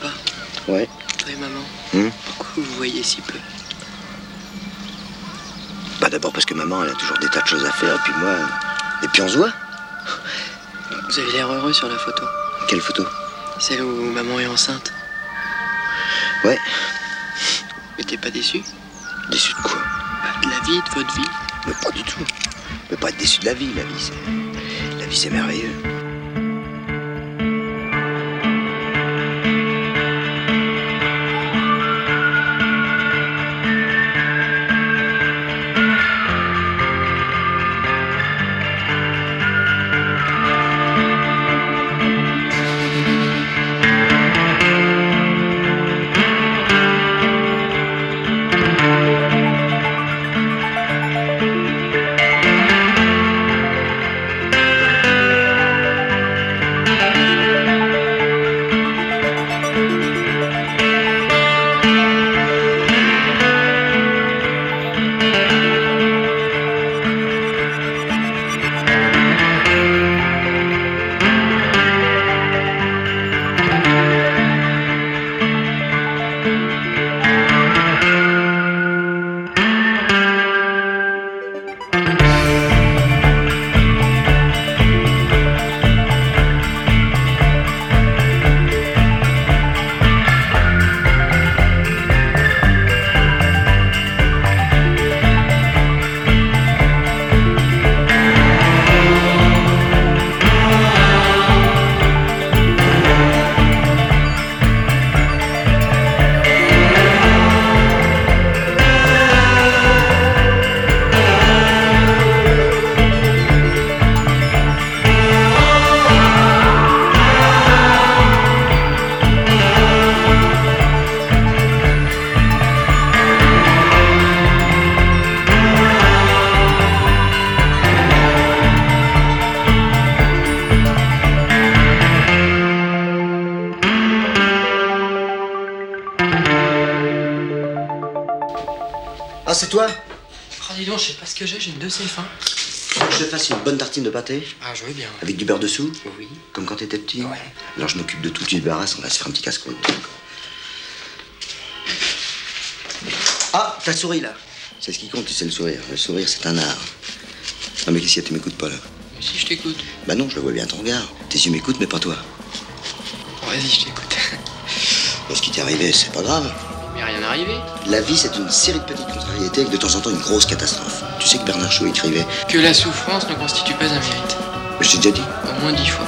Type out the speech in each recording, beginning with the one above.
Papa, Ouais. toi et maman, Hmm pourquoi vous vous voyez si peu Bah d'abord parce que maman, elle a toujours des tas de choses à faire, puis moi... Et puis on se voit Vous avez l'air heureux sur la photo. Quelle photo? Celle où maman est enceinte. Ouais. Mais t'es pas déçu Déçu de quoi? Bah, De la vie, de votre vie Mais pas du tout. Peut pas être déçu de la vie, la vie, c'est... La vie, c'est merveilleux. Que j'ai, j'ai une de ces fins. Je te fasse une bonne tartine de pâté Ah, je veux bien. Avec du beurre dessous Oui. Comme quand t'étais petit Ouais. Alors je m'occupe de tout, tu te débarrasses, on va se faire un petit casse-croûte. Ah, t'as souri là C'est ce qui compte, tu sais le sourire. Le sourire, c'est un art. Non mais qu'est-ce qu'il y a, tu m'écoutes pas là? Mais si je t'écoute. Bah non, je le vois bien à ton regard. Tes yeux m'écoutent, mais pas toi. Vas-y, je t'écoute. Ce qui t'est arrivé, c'est pas grave. Mais rien n'arrivé. La vie, c'est une série de petites contrariétés avec de temps en temps une grosse catastrophe. Tu sais que Bernard Shaw écrivait. Que la souffrance ne constitue pas un mérite. Je t'ai déjà dit. Au moins dix fois.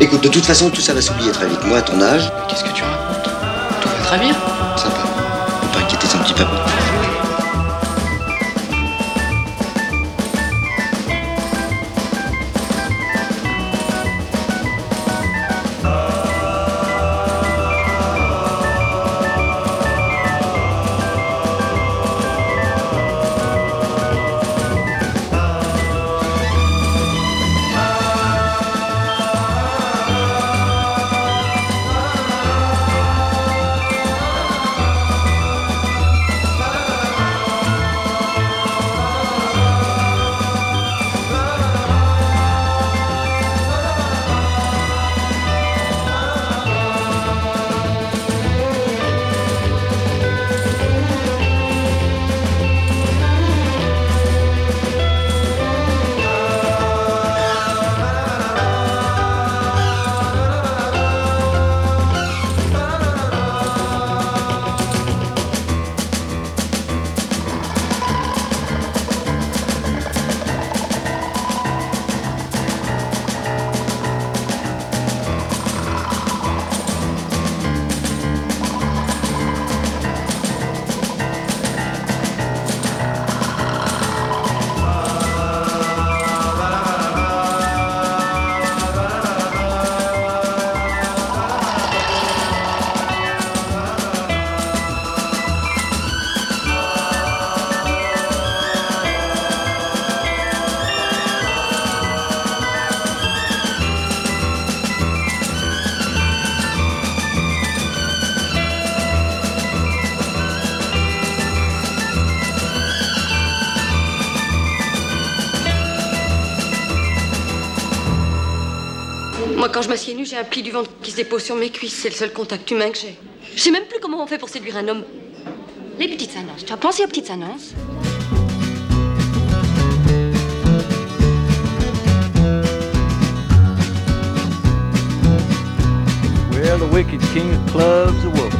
Écoute, de toute façon, tout ça va s'oublier très vite. Moi, à ton âge, qu'est-ce que tu racontes? Tout va très bien. sympa. Faut pas inquiéter son petit papa. Moi, quand je m'assieds nu, j'ai un pli du ventre qui se dépose sur mes cuisses. C'est le seul contact humain que j'ai. Je sais même plus comment on fait pour séduire un homme. Les petites annonces. Tu as pensé aux petites annonces? Well, the wicked king of clubs awoke,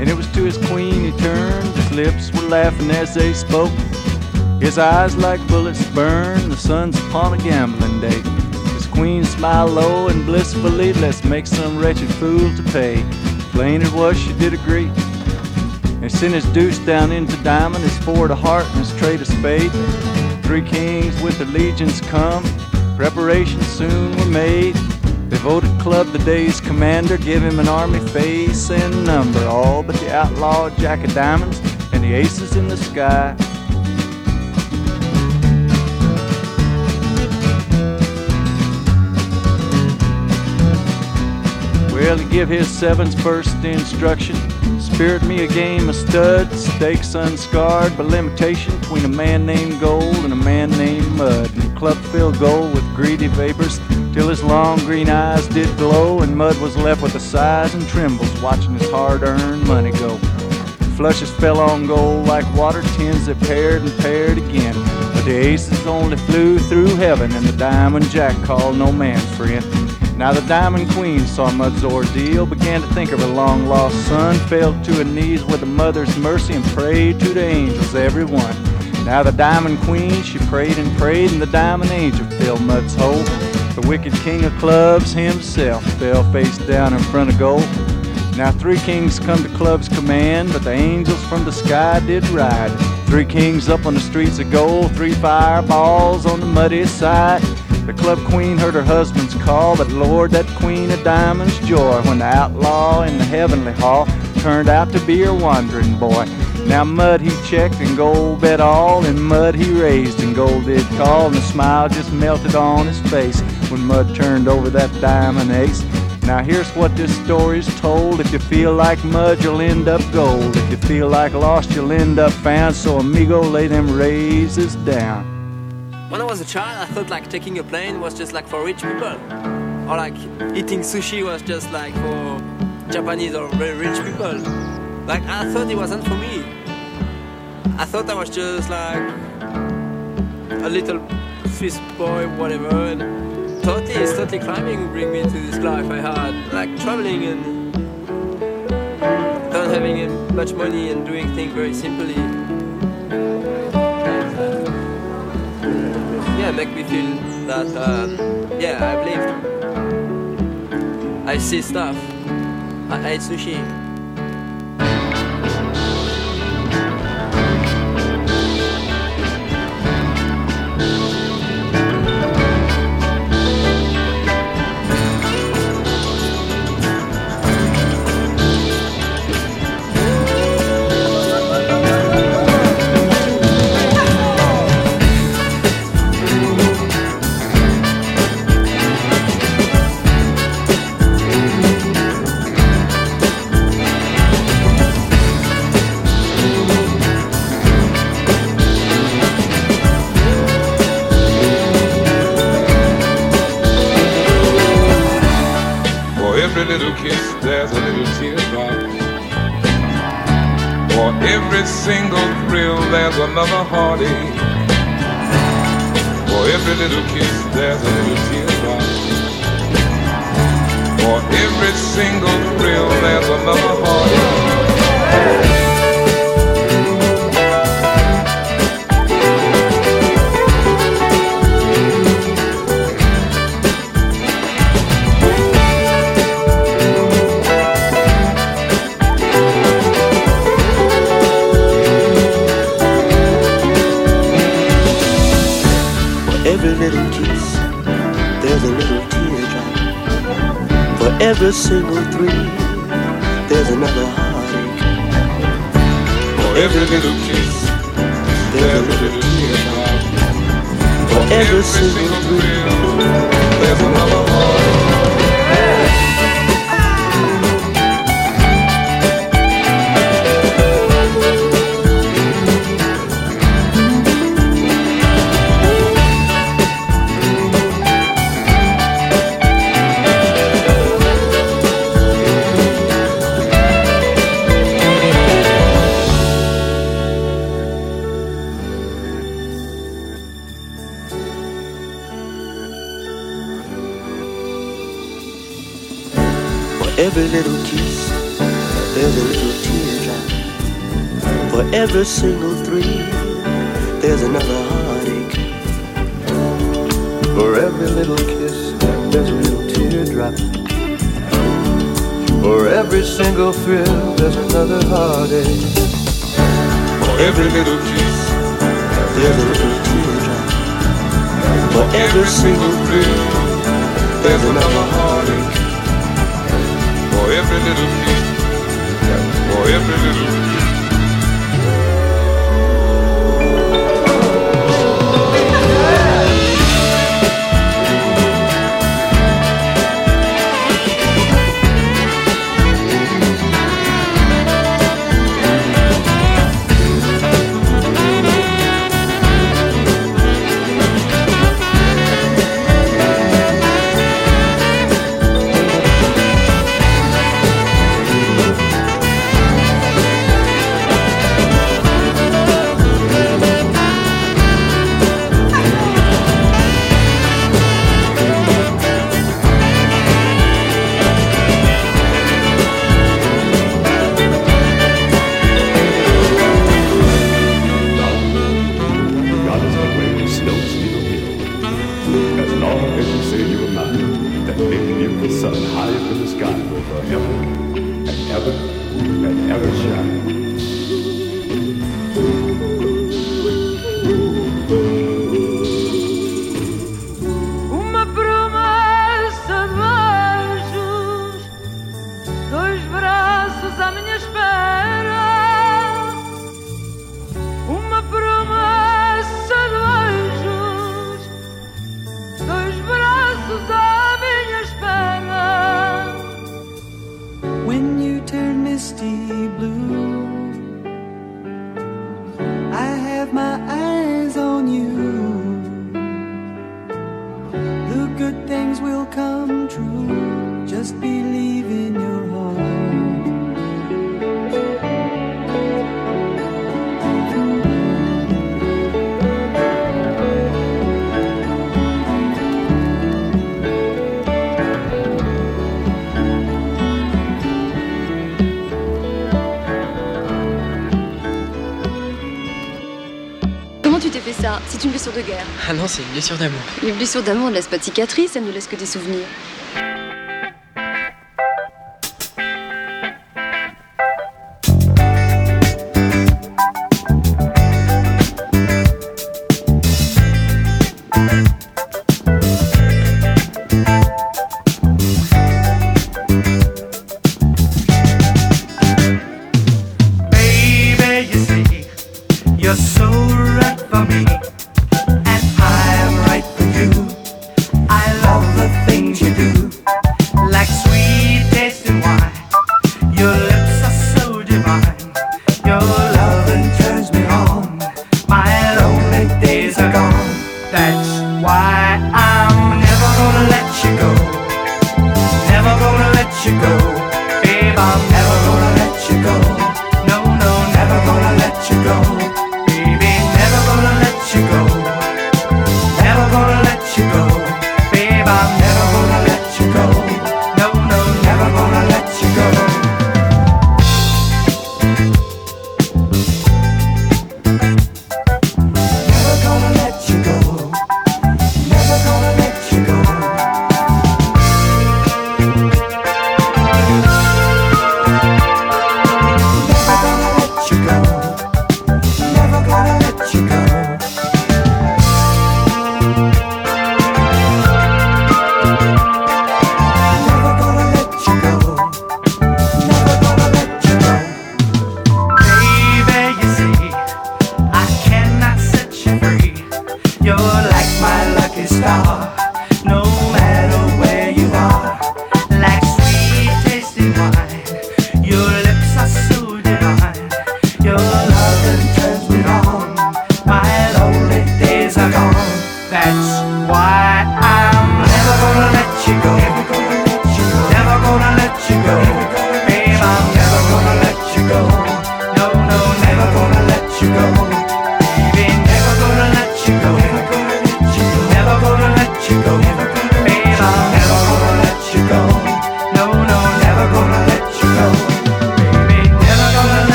and it was to his queen he turned. His lips were laughing as they spoke. His eyes like bullets burn. The sun's upon a gambling day. Queen smiled low and blissfully. Let's make some wretched fool to pay. Plain it was, she did agree. And sent his deuce down into diamond, his four to heart, and his trade of spade. Three kings with their legions come. Preparations soon were made. They voted Club the day's commander, give him an army face and number. All but the outlaw Jack of Diamonds and the aces in the sky. He give his sevens first instruction. Spirit me a game of studs, stakes unscarred by limitation between a man named Gold and a man named Mud. And club filled Gold with greedy vapors till his long green eyes did glow, and Mud was left with a sighs and trembles watching his hard-earned money go. Flushes fell on Gold like water tins that paired and paired again. But the aces only flew through heaven, and the diamond jack called no man friend. Now the Diamond Queen saw Mud's ordeal, began to think of her long lost son, fell to her knees with a mother's mercy and prayed to the angels, every one. Now the Diamond Queen, she prayed and prayed, and the Diamond Angel filled Mud's hole. The wicked king of clubs himself fell face down in front of gold. Now three kings come to club's command, but the angels from the sky did ride. Three kings up on the streets of gold, three fireballs on the muddy side. The club queen heard her husband's call, but Lord, that queen of diamonds joy when the outlaw in the heavenly hall turned out to be her wandering boy. Now mud he checked and gold bet all, and mud he raised and gold did call, and the smile just melted on his face when mud turned over that diamond ace. Now here's what this story's told. If you feel like mud, you'll end up gold. If you feel like lost, you'll end up found. So amigo, lay them raises down. When I was a child, I thought like taking a plane was just like for rich people, or like eating sushi was just like for Japanese or very rich people. Like I thought it wasn't for me. I thought I was just like a little Swiss boy, whatever. And totally, totally climbing would bring me to this life I had, like traveling and not having much money and doing things very simply. Make me feel that um, yeah, I've lived. I see stuff. I ate sushi. Every little kiss, there's a little teardrop. For every single thrill, there's another heartache. For every little kiss, there's a little teardrop. For every single thrill, there's another heartache. For every little kiss, There's a little teardrop. For every single thrill, there's another heartache. For every little kiss, for oh, every little kiss. Good things will come true. Just believe in une blessure de guerre. Ah non, c'est une blessure d'amour. Les blessures d'amour ne laissent pas de cicatrices, elles ne laissent que des souvenirs.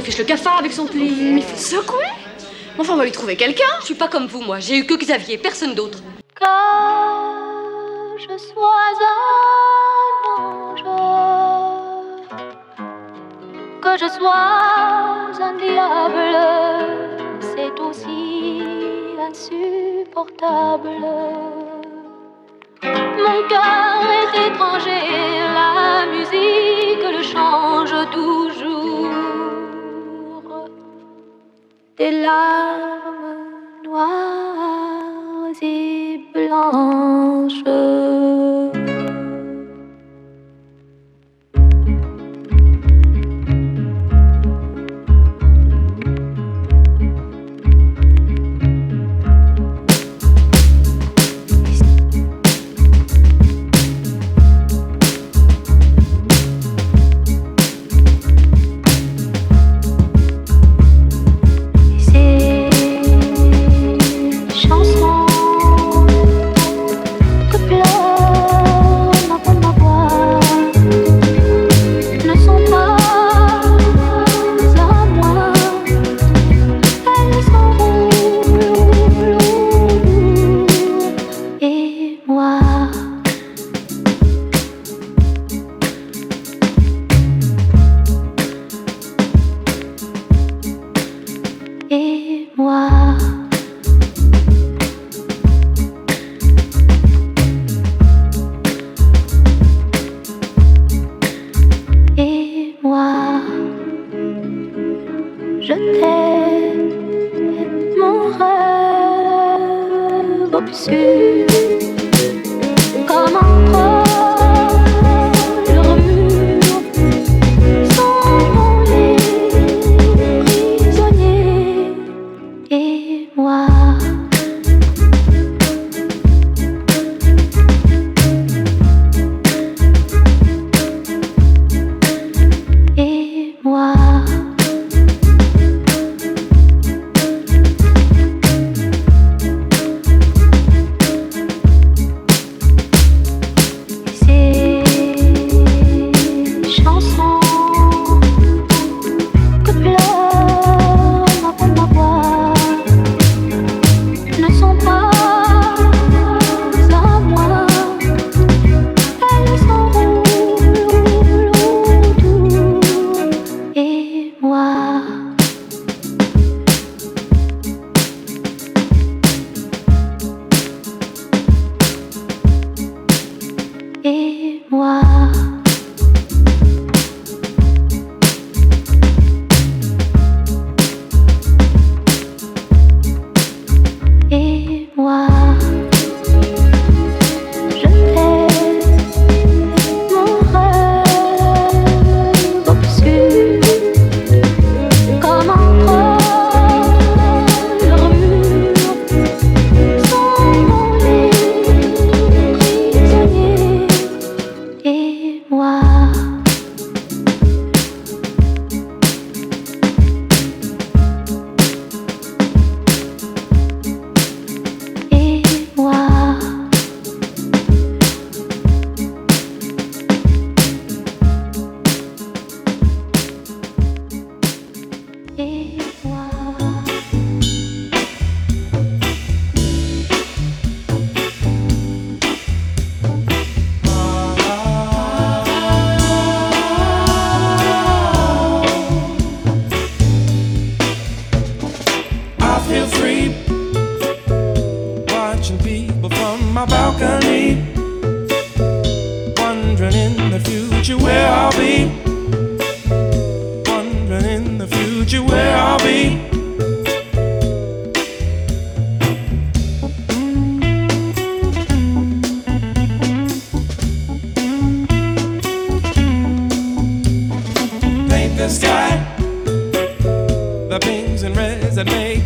Nous fiche le cafard avec son pli. Mais il faut secouer. Enfin, on va lui trouver quelqu'un. Je suis pas comme vous, moi. J'ai eu que Xavier, personne d'autre. Que je sois un ange, que je sois un diable, c'est aussi insupportable. Mon cœur est étranger, la musique le change toujours. Des larmes noires et blanches.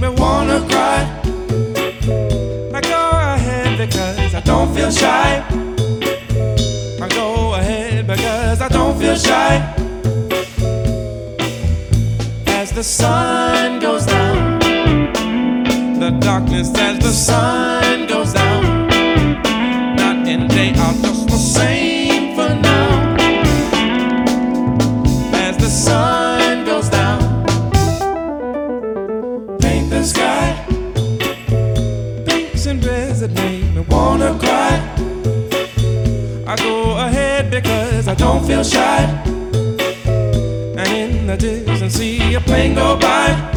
Me wanna cry. I go ahead because I don't feel shy. I go ahead because I don't feel shy. As the sun goes down, the darkness as the sun And in the distance, see a plane go by.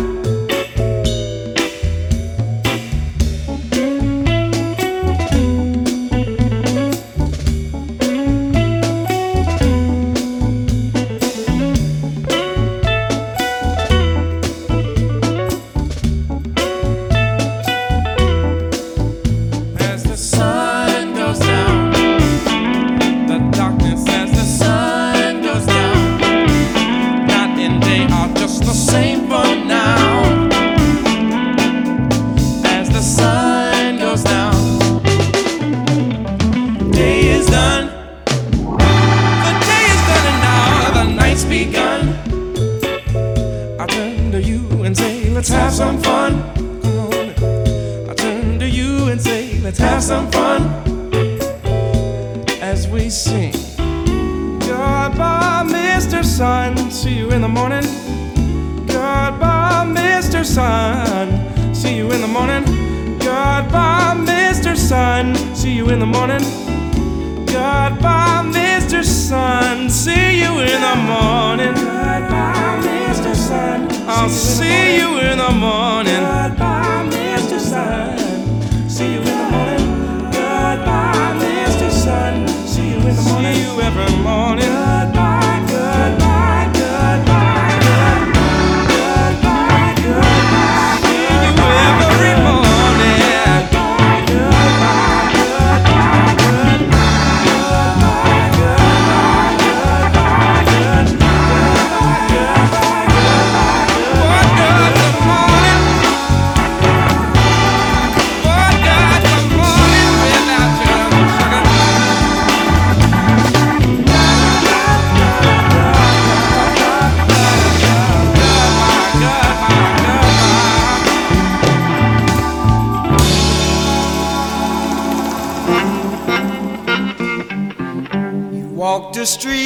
street.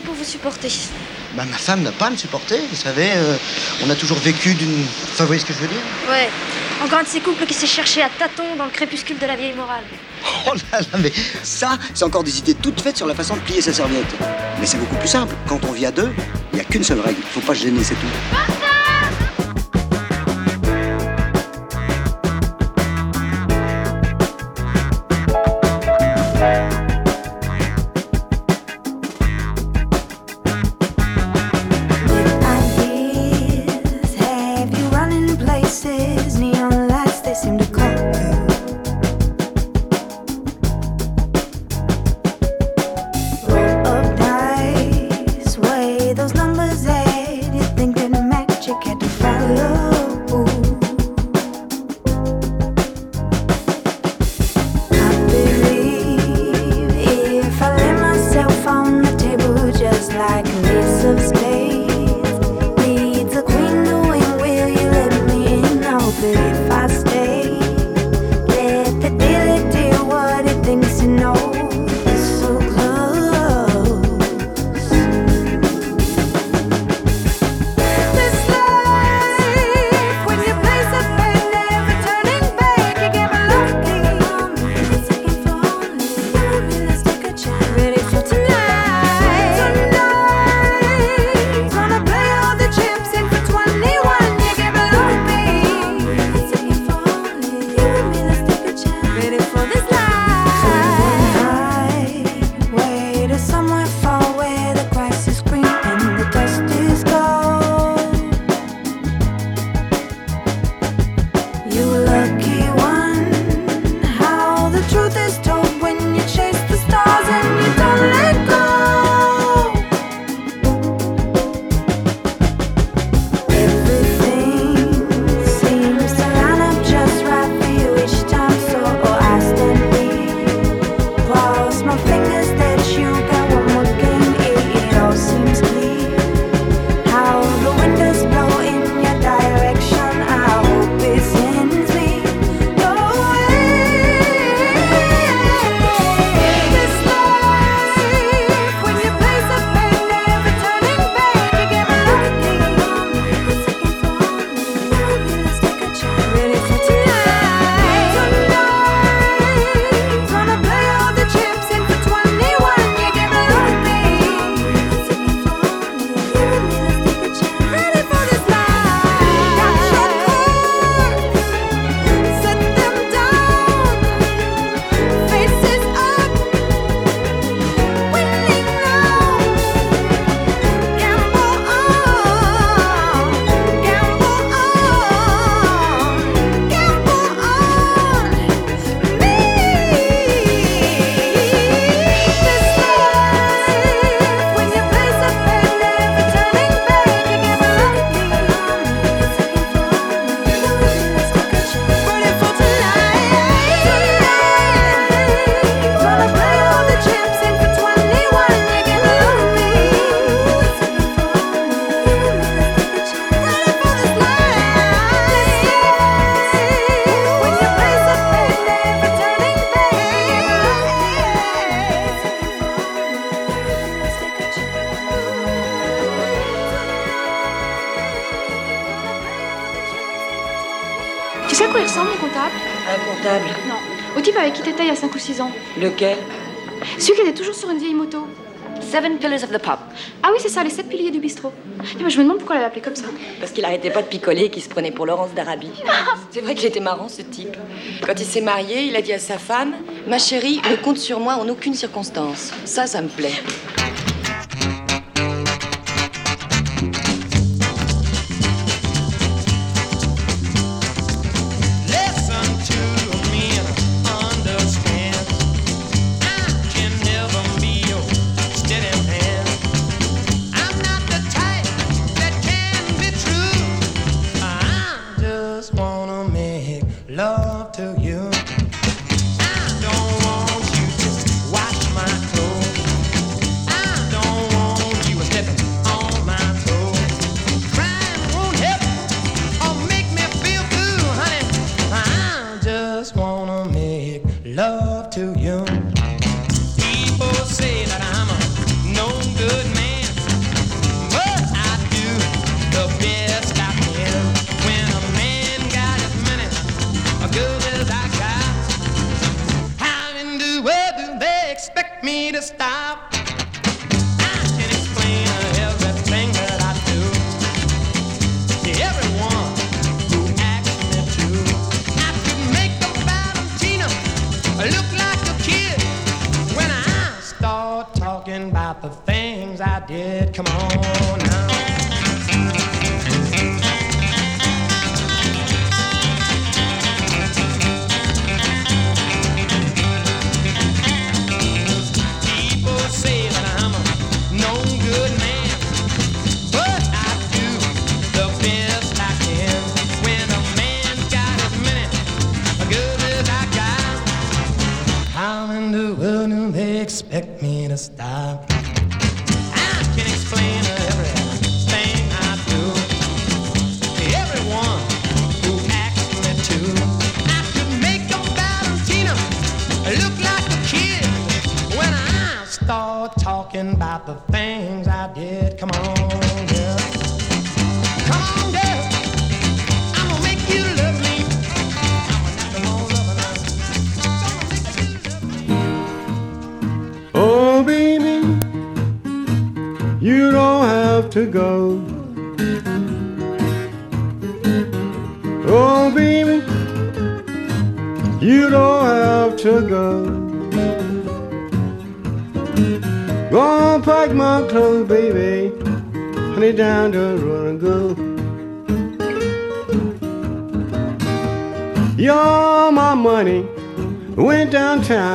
pour vous supporter bah, ma femme n'a pas à me supporter, vous savez, euh, on a toujours vécu d'une... Enfin, vous voyez ce que je veux dire? Ouais, encore un de ces couples qui s'est cherché à tâtons dans le crépuscule de la vieille morale. Oh là là, mais ça, c'est encore des idées toutes faites sur la façon de plier sa serviette. Mais c'est beaucoup plus simple, quand on vit à deux, il n'y a qu'une seule règle, il faut pas se gêner, c'est tout. Lequel? Celui qui était toujours sur une vieille moto. Seven Pillars of the Pub. Ah oui, c'est ça, les sept piliers du bistrot. Et je me demande pourquoi elle l'appelait comme ça. Parce qu'il arrêtait pas de picoler et qu'il se prenait pour Laurence d'Arabie. c'est vrai qu'il était marrant, ce type. Quand il s'est marié, il a dit à sa femme Ma chérie, ne compte sur moi en aucune circonstance. Ça, ça me plaît.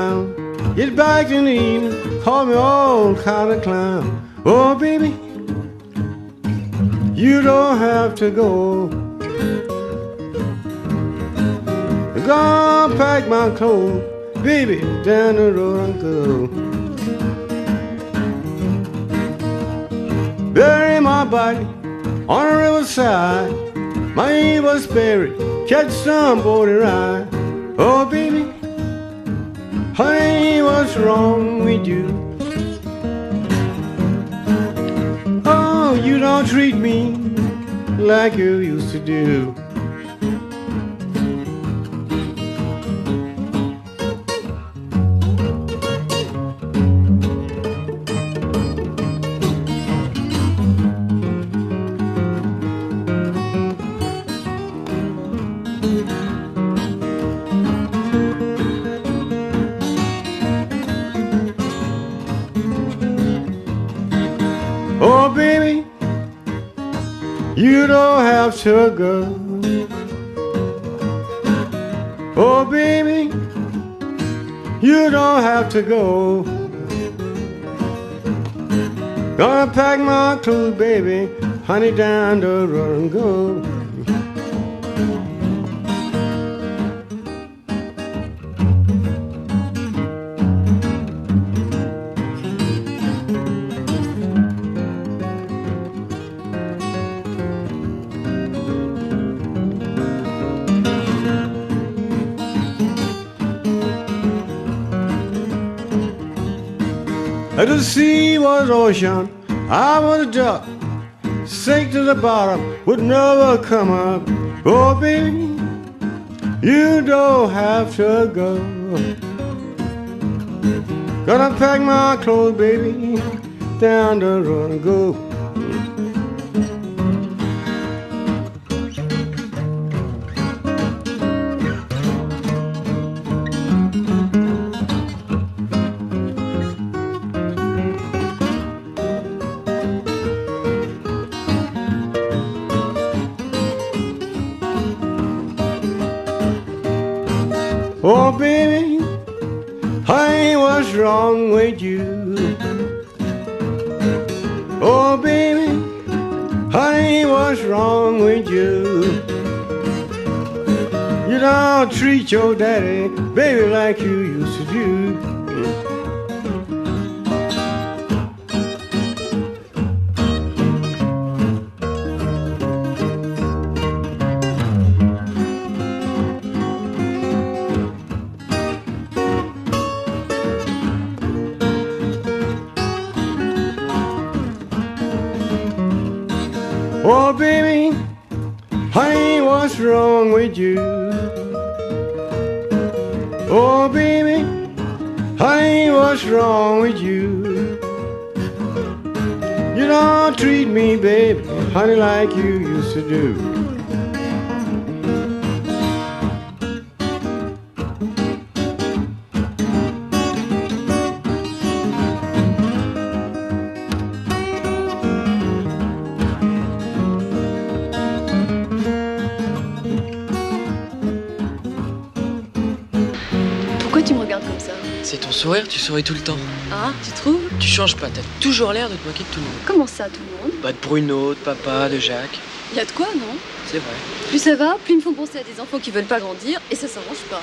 Downtown. Get back the evening, call me all kind of clown. Oh, baby, you don't have to go. Gonna pack my clothes, baby, down the road and go. Bury my body on the riverside. My was buried, catch somebody ride. Oh, baby. Honey, what's wrong with you? Oh, you don't treat me like you used to do. Go. Oh, baby, you don't have to go. Gonna pack my clothes, baby, honey, down the road and go. The sea was ocean, I was a duck, sank to the bottom, would never come up. Oh, baby, you don't have to go. Gonna pack my clothes, baby, down the road and go. Honey, what's wrong with you? Oh, baby, honey, what's wrong with you? You don't treat your daddy, baby, like you used to do. With you? Oh, baby, honey, what's wrong with you? You don't treat me, baby, honey, like you used to do. Tu souris tout le temps. Ah, tu trouves? Tu changes pas, t'as toujours l'air de te moquer de tout le monde. Comment ça, tout le monde? Bah de Bruno, de papa, de Jacques. Y a de quoi, non? C'est vrai. Plus ça va, plus il me faut penser à des enfants qui veulent pas grandir, et ça s'arrange pas.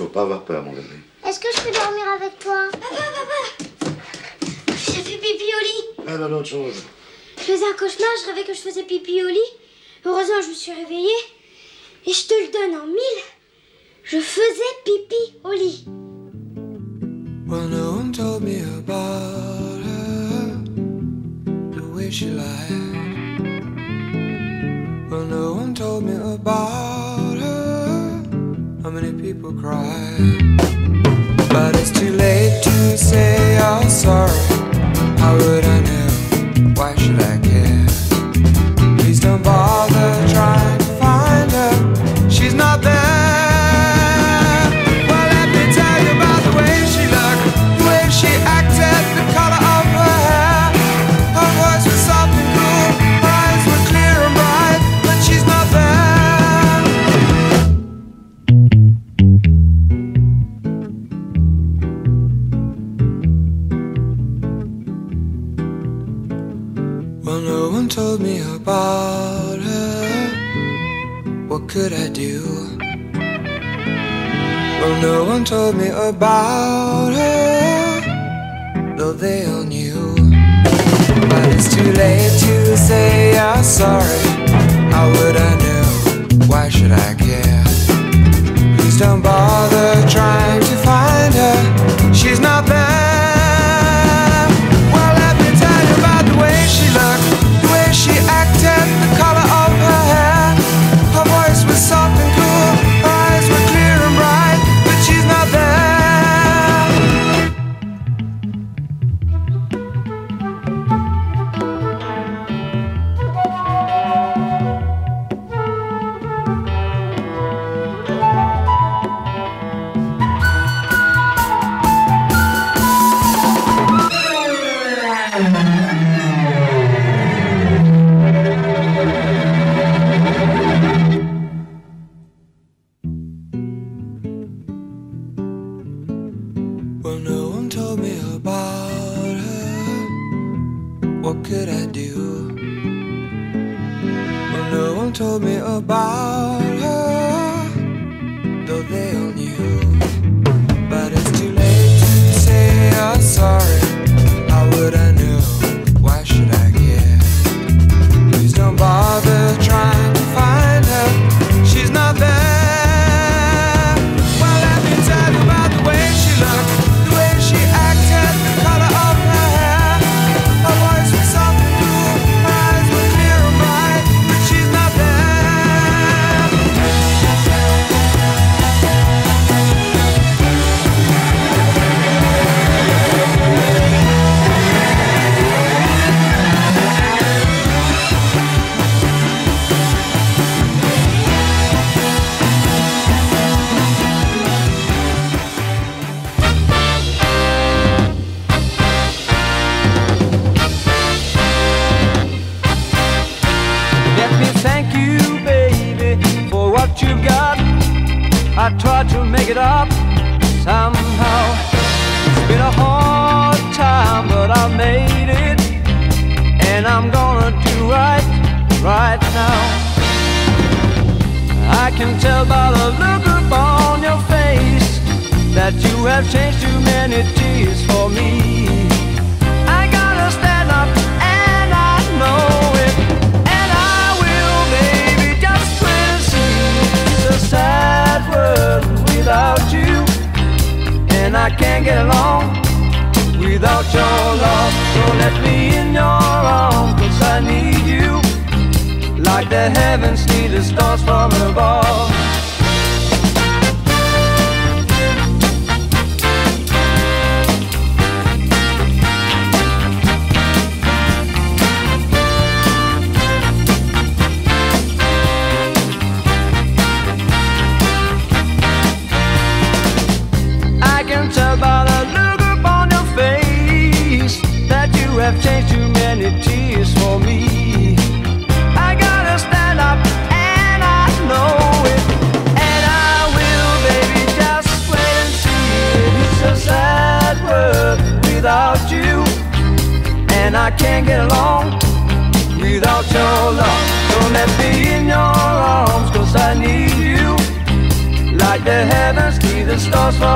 Faut pas avoir peur, mon bébé. Est-ce que je peux dormir avec toi? Papa, papa J'ai fait pipi au lit. Ah, non, autre chose. Je faisais un cauchemar, je rêvais que je faisais pipi au lit. Heureusement, je me suis réveillée. Et je te le donne en mille. Je faisais pipi au lit. Well, no one told me about her, the way she lied. Well, no one told me about her, how many people cry. But it's too late to say I'm sorry. How would I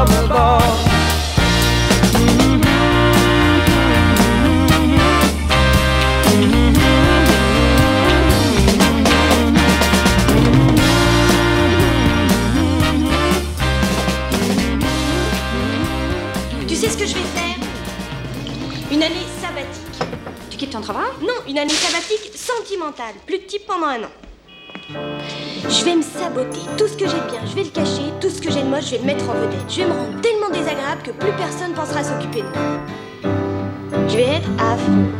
Mm-hmm. Tu sais ce que je vais faire? Une année sabbatique. Tu quittes ton travail? Non, une année sabbatique sentimentale, plus de type pendant un an. Je vais me saboter. Tout ce que j'ai de bien, je vais le cacher. Tout ce que j'ai de moche, je vais le mettre en vedette. Je vais me rendre tellement désagréable que plus personne pensera s'occuper de moi. Je vais être affreuse.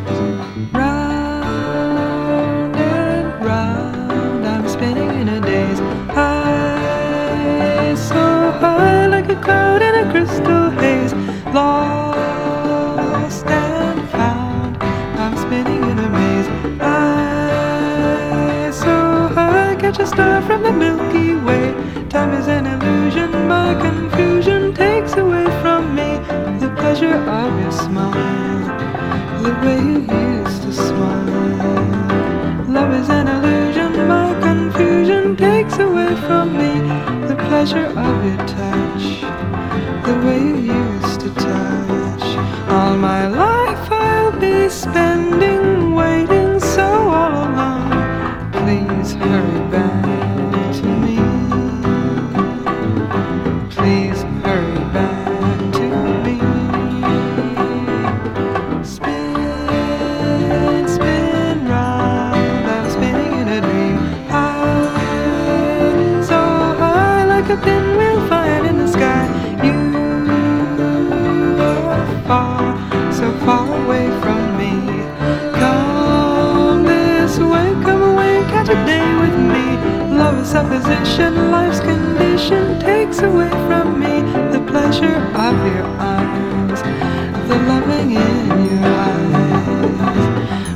such a star from the Milky Way. Time is an illusion, my confusion takes away from me the pleasure of your smile, the way you used to smile. Love is an illusion, my confusion takes away from me the pleasure of your touch, the way you used to touch. All my life I'll be spending. position life's condition takes away from me the pleasure of your eyes, the loving in your eyes.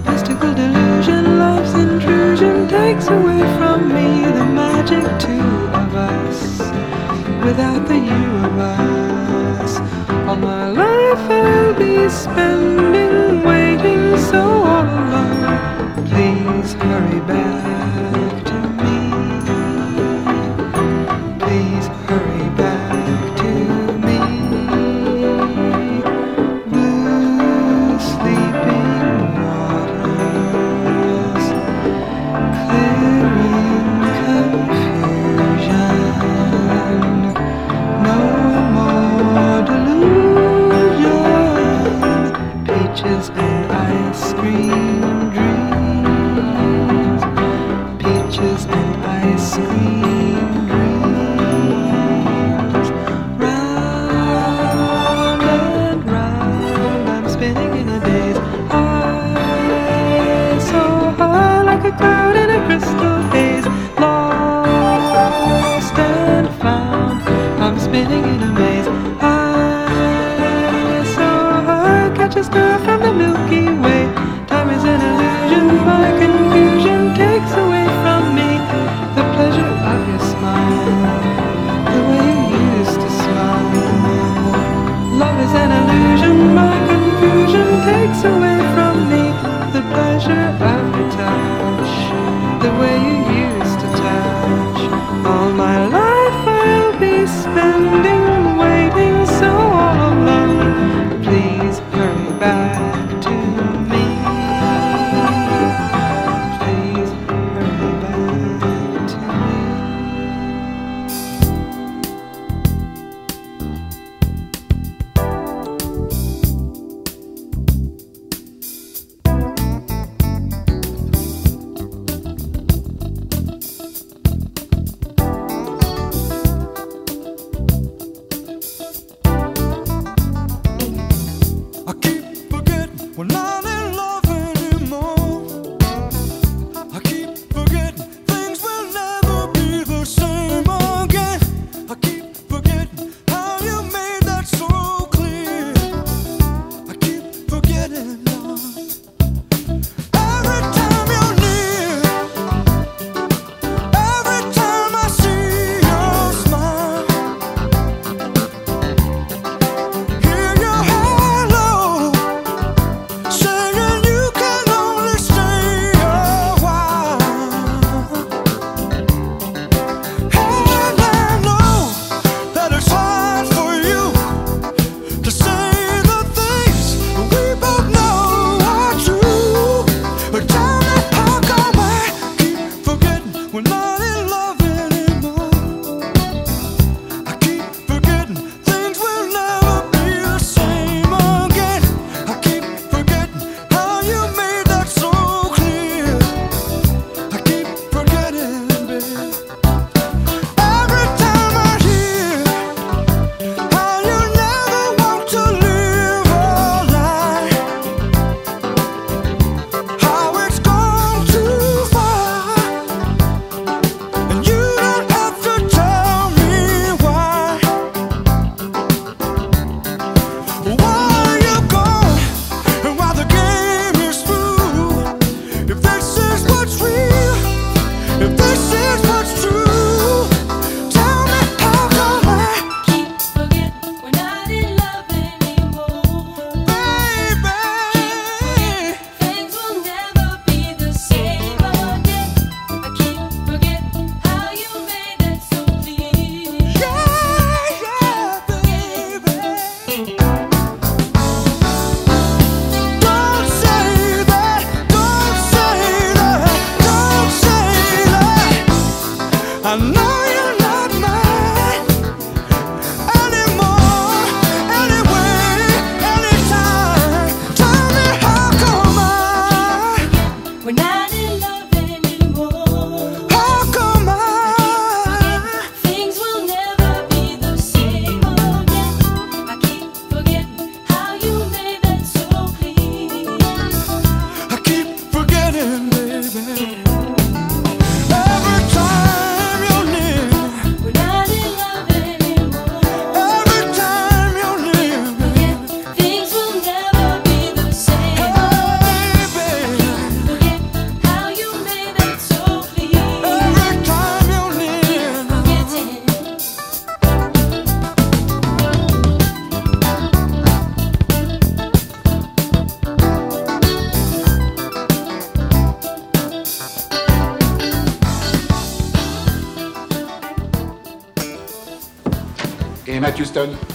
Mystical delusion, love's intrusion takes away from me the magic two of us. Without the you of us, all my life I'll be spending waiting so all alone. Please hurry back.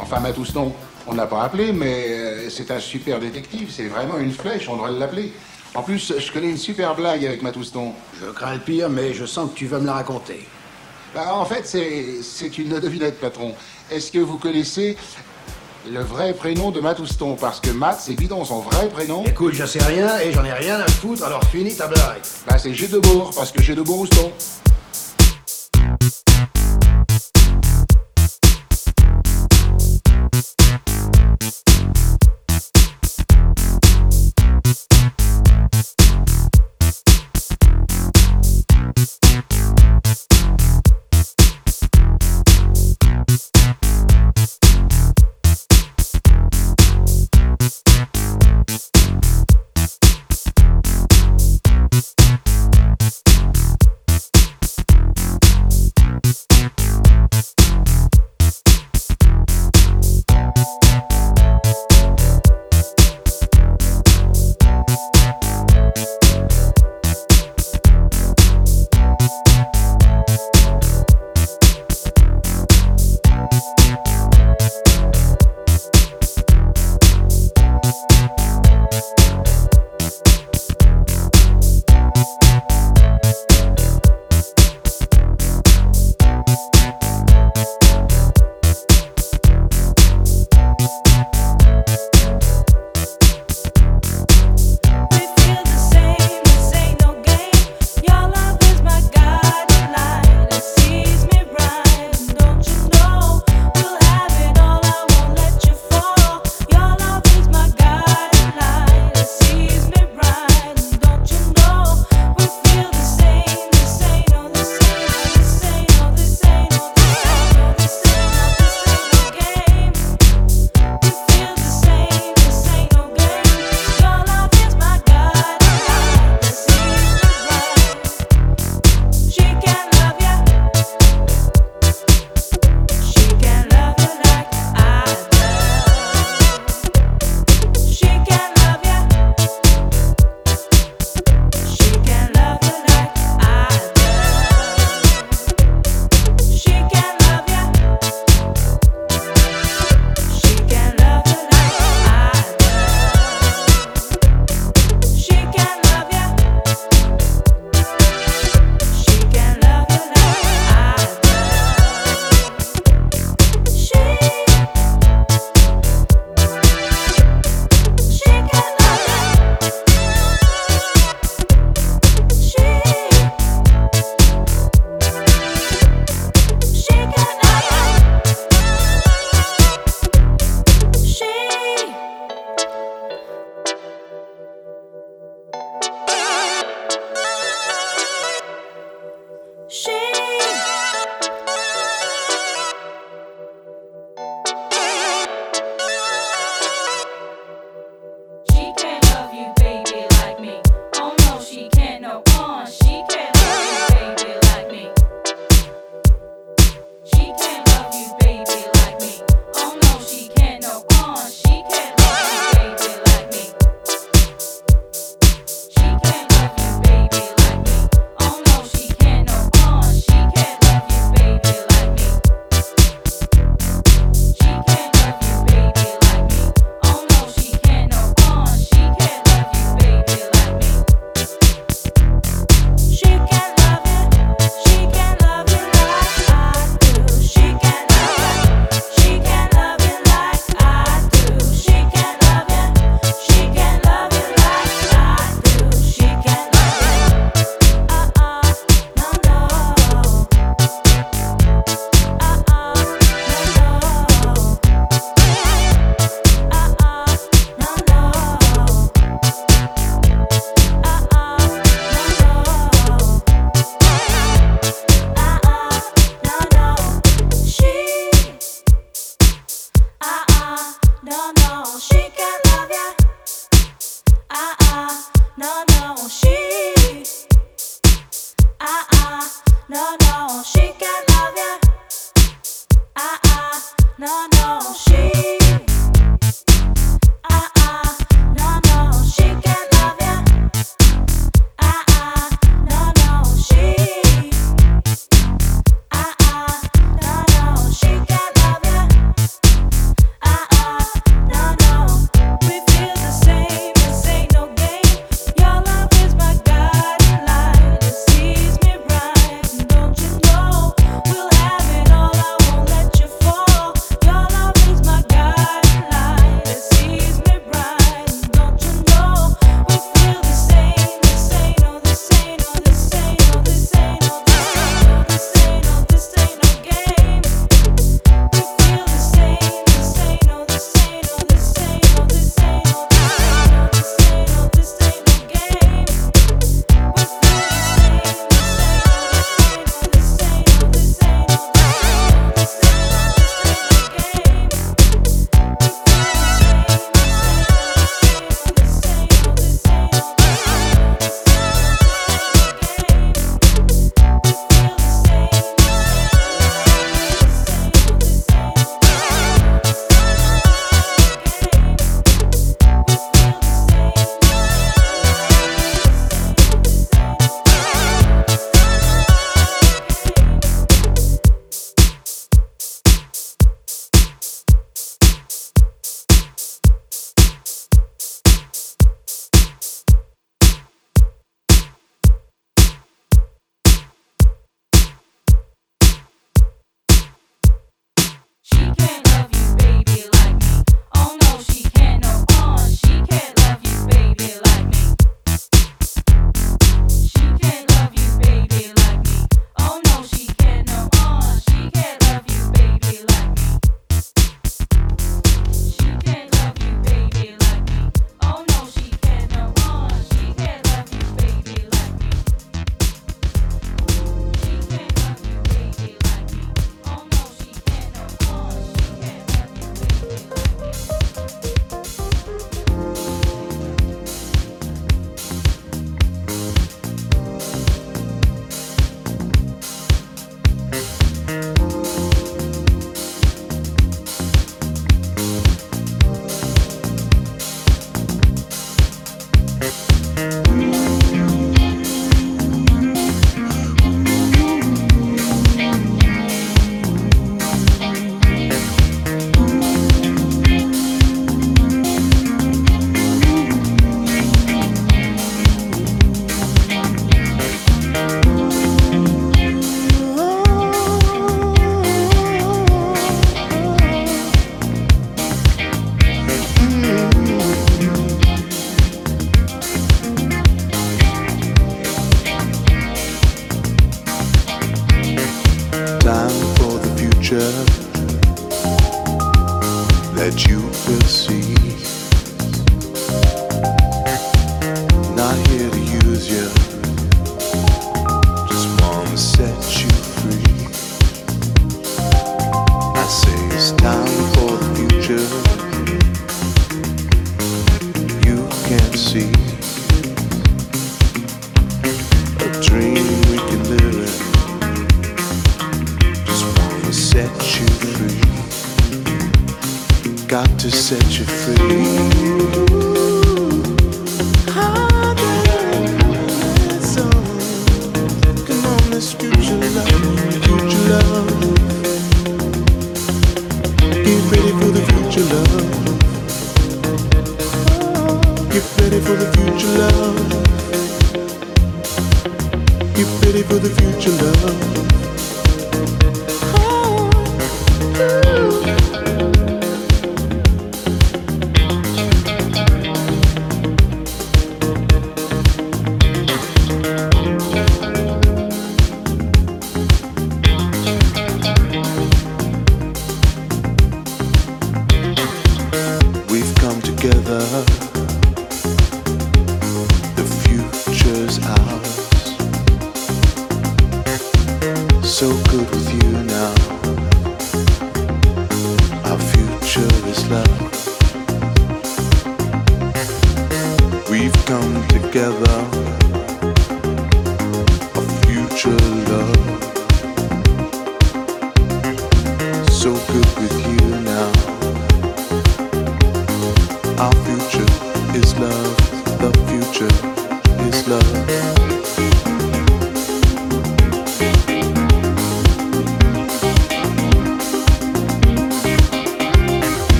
Enfin, Matt Houston, on n'a pas appelé, mais euh, c'est un super détective. C'est vraiment une flèche, on devrait l'appeler. En plus, je connais une super blague avec Matt Houston. Je crains le pire, mais je sens que tu vas me la raconter. Bah, en fait, c'est une devinette, patron. Est-ce que vous connaissez le vrai prénom de Matt Houston Parce que Matt, c'est bidon, son vrai prénom. Écoute, je sais rien et j'en ai rien à foutre, alors finis ta blague. Bah, c'est G de Bourg, parce que G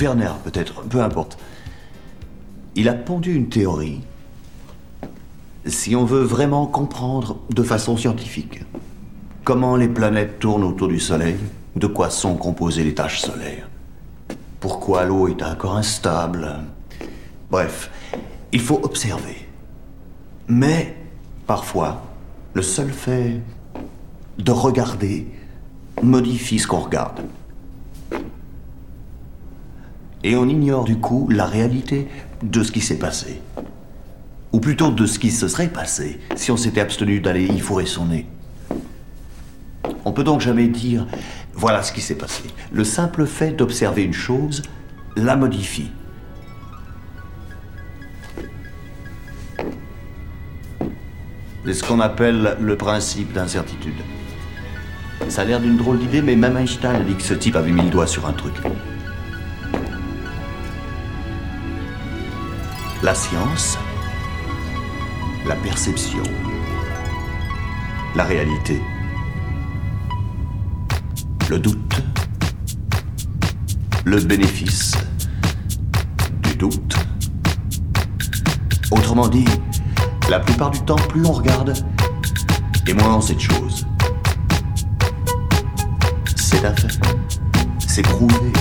Werner, peut-être, peu importe. Il a pondu une théorie. Si on veut vraiment comprendre de façon scientifique comment les planètes tournent autour du Soleil, de quoi sont composées les taches solaires, pourquoi l'eau est encore instable, bref, il faut observer. Mais, parfois, le seul fait de regarder modifie ce qu'on regarde. Et on ignore du coup la réalité de ce qui s'est passé. Ou plutôt de ce qui se serait passé si on s'était abstenu d'aller y fourrer son nez. On peut donc jamais dire voilà ce qui s'est passé. Le simple fait d'observer une chose la modifie. C'est ce qu'on appelle le principe d'incertitude. Ça a l'air d'une drôle d'idée, mais même Einstein a dit que ce type avait mis le doigt sur un truc. La science, la perception, la réalité, le doute, le bénéfice du doute. Autrement dit, la plupart du temps, plus on regarde, et moins on sait de choses. C'est fait. C'est prouvé,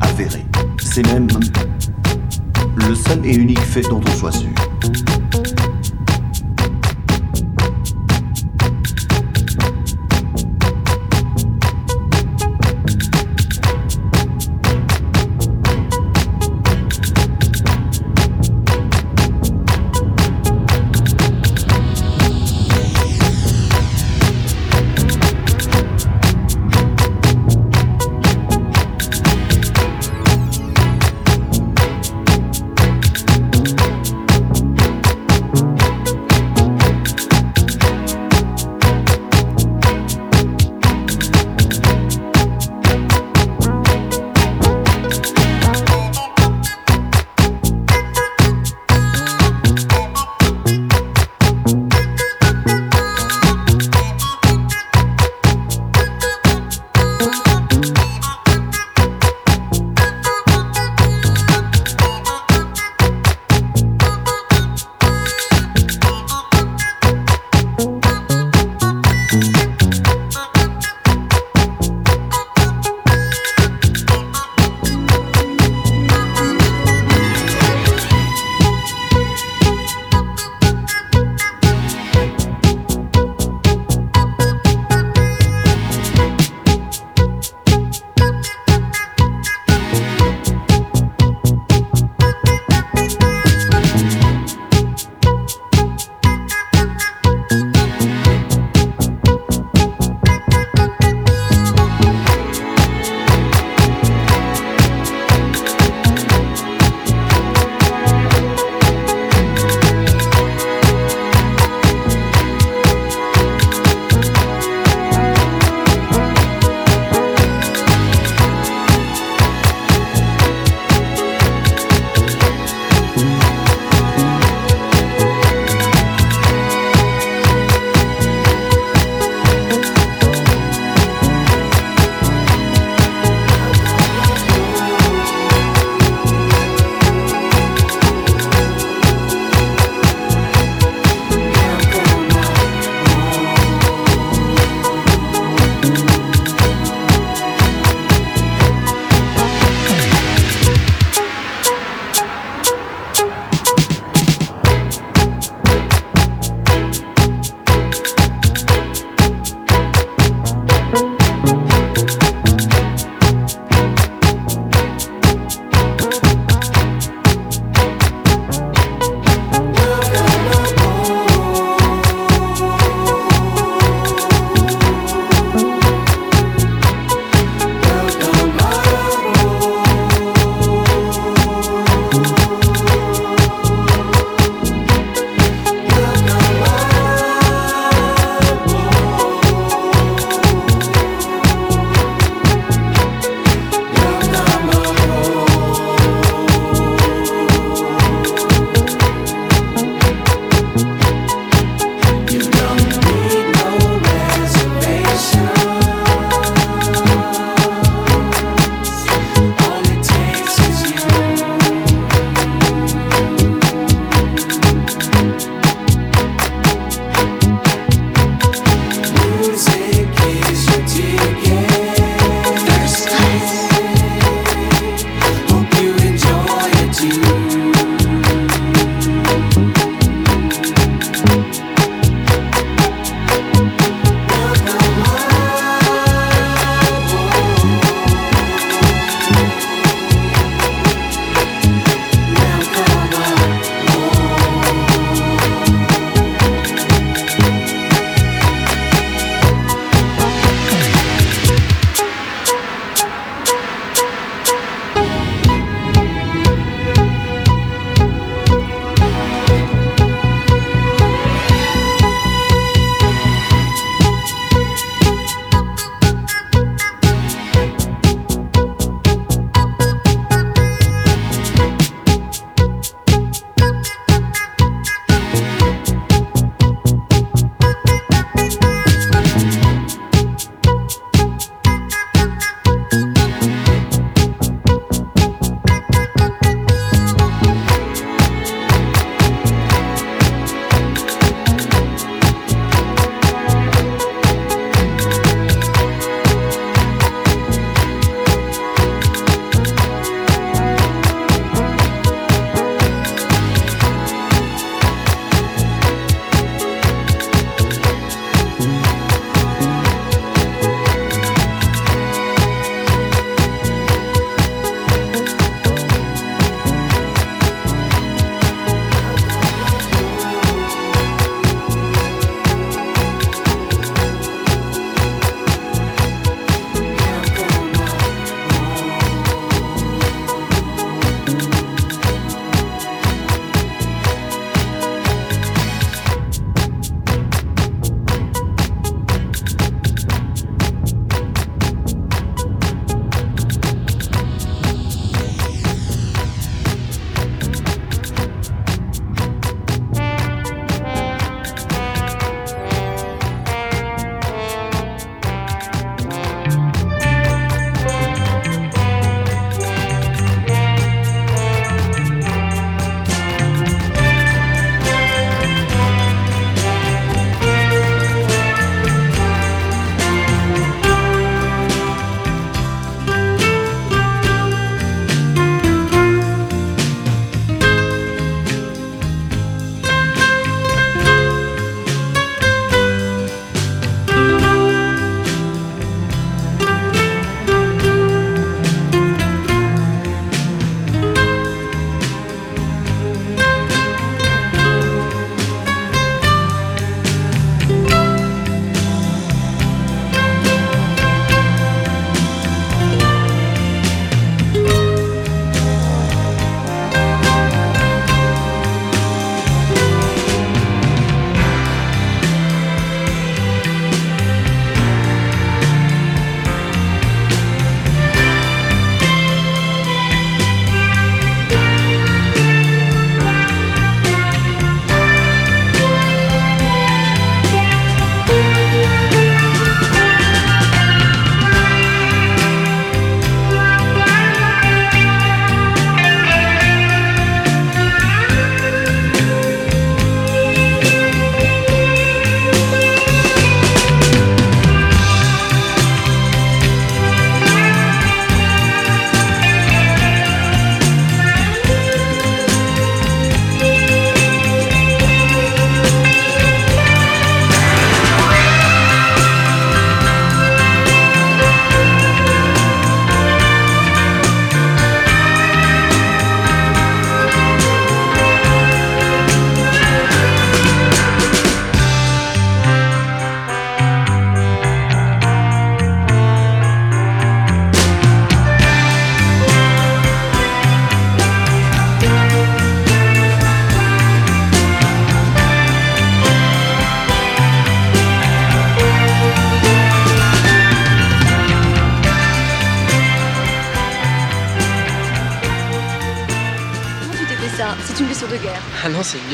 avéré. C'est même le seul et unique fait dont on soit sûr.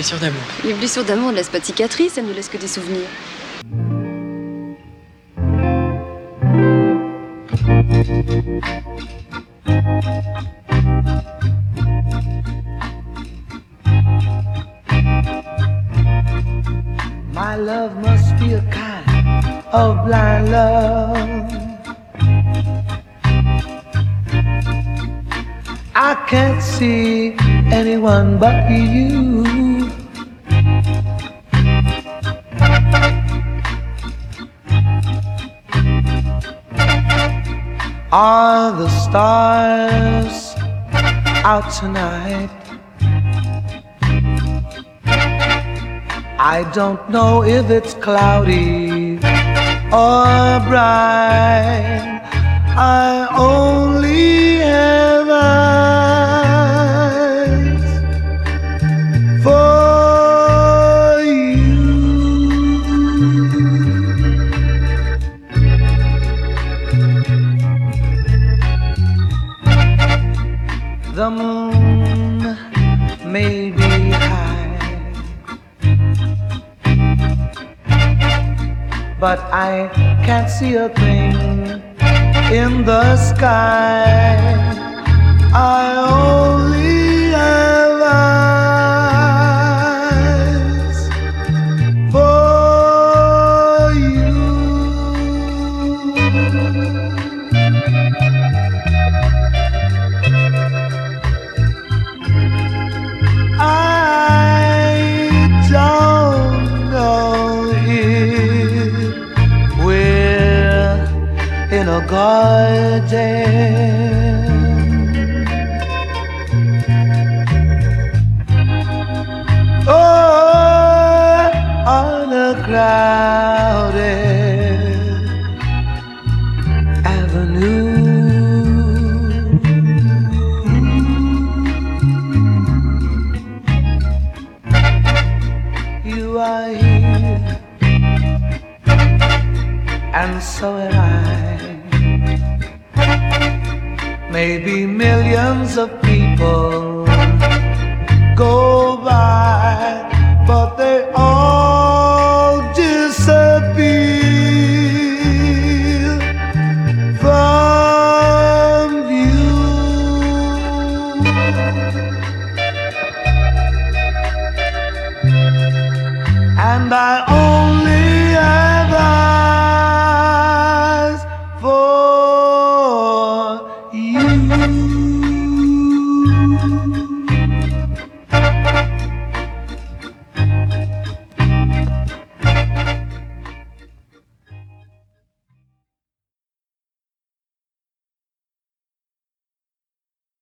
Ah non, c'est une blessure d'amour. Les blessures d'amour ne laissent pas de cicatrices, elles ne laissent que des souvenirs. My love must be a kind of blind love. I can't see anyone but you. Out tonight? I don't know if it's cloudy or bright. I only have eyes but I can't see a thing in the sky. I only life.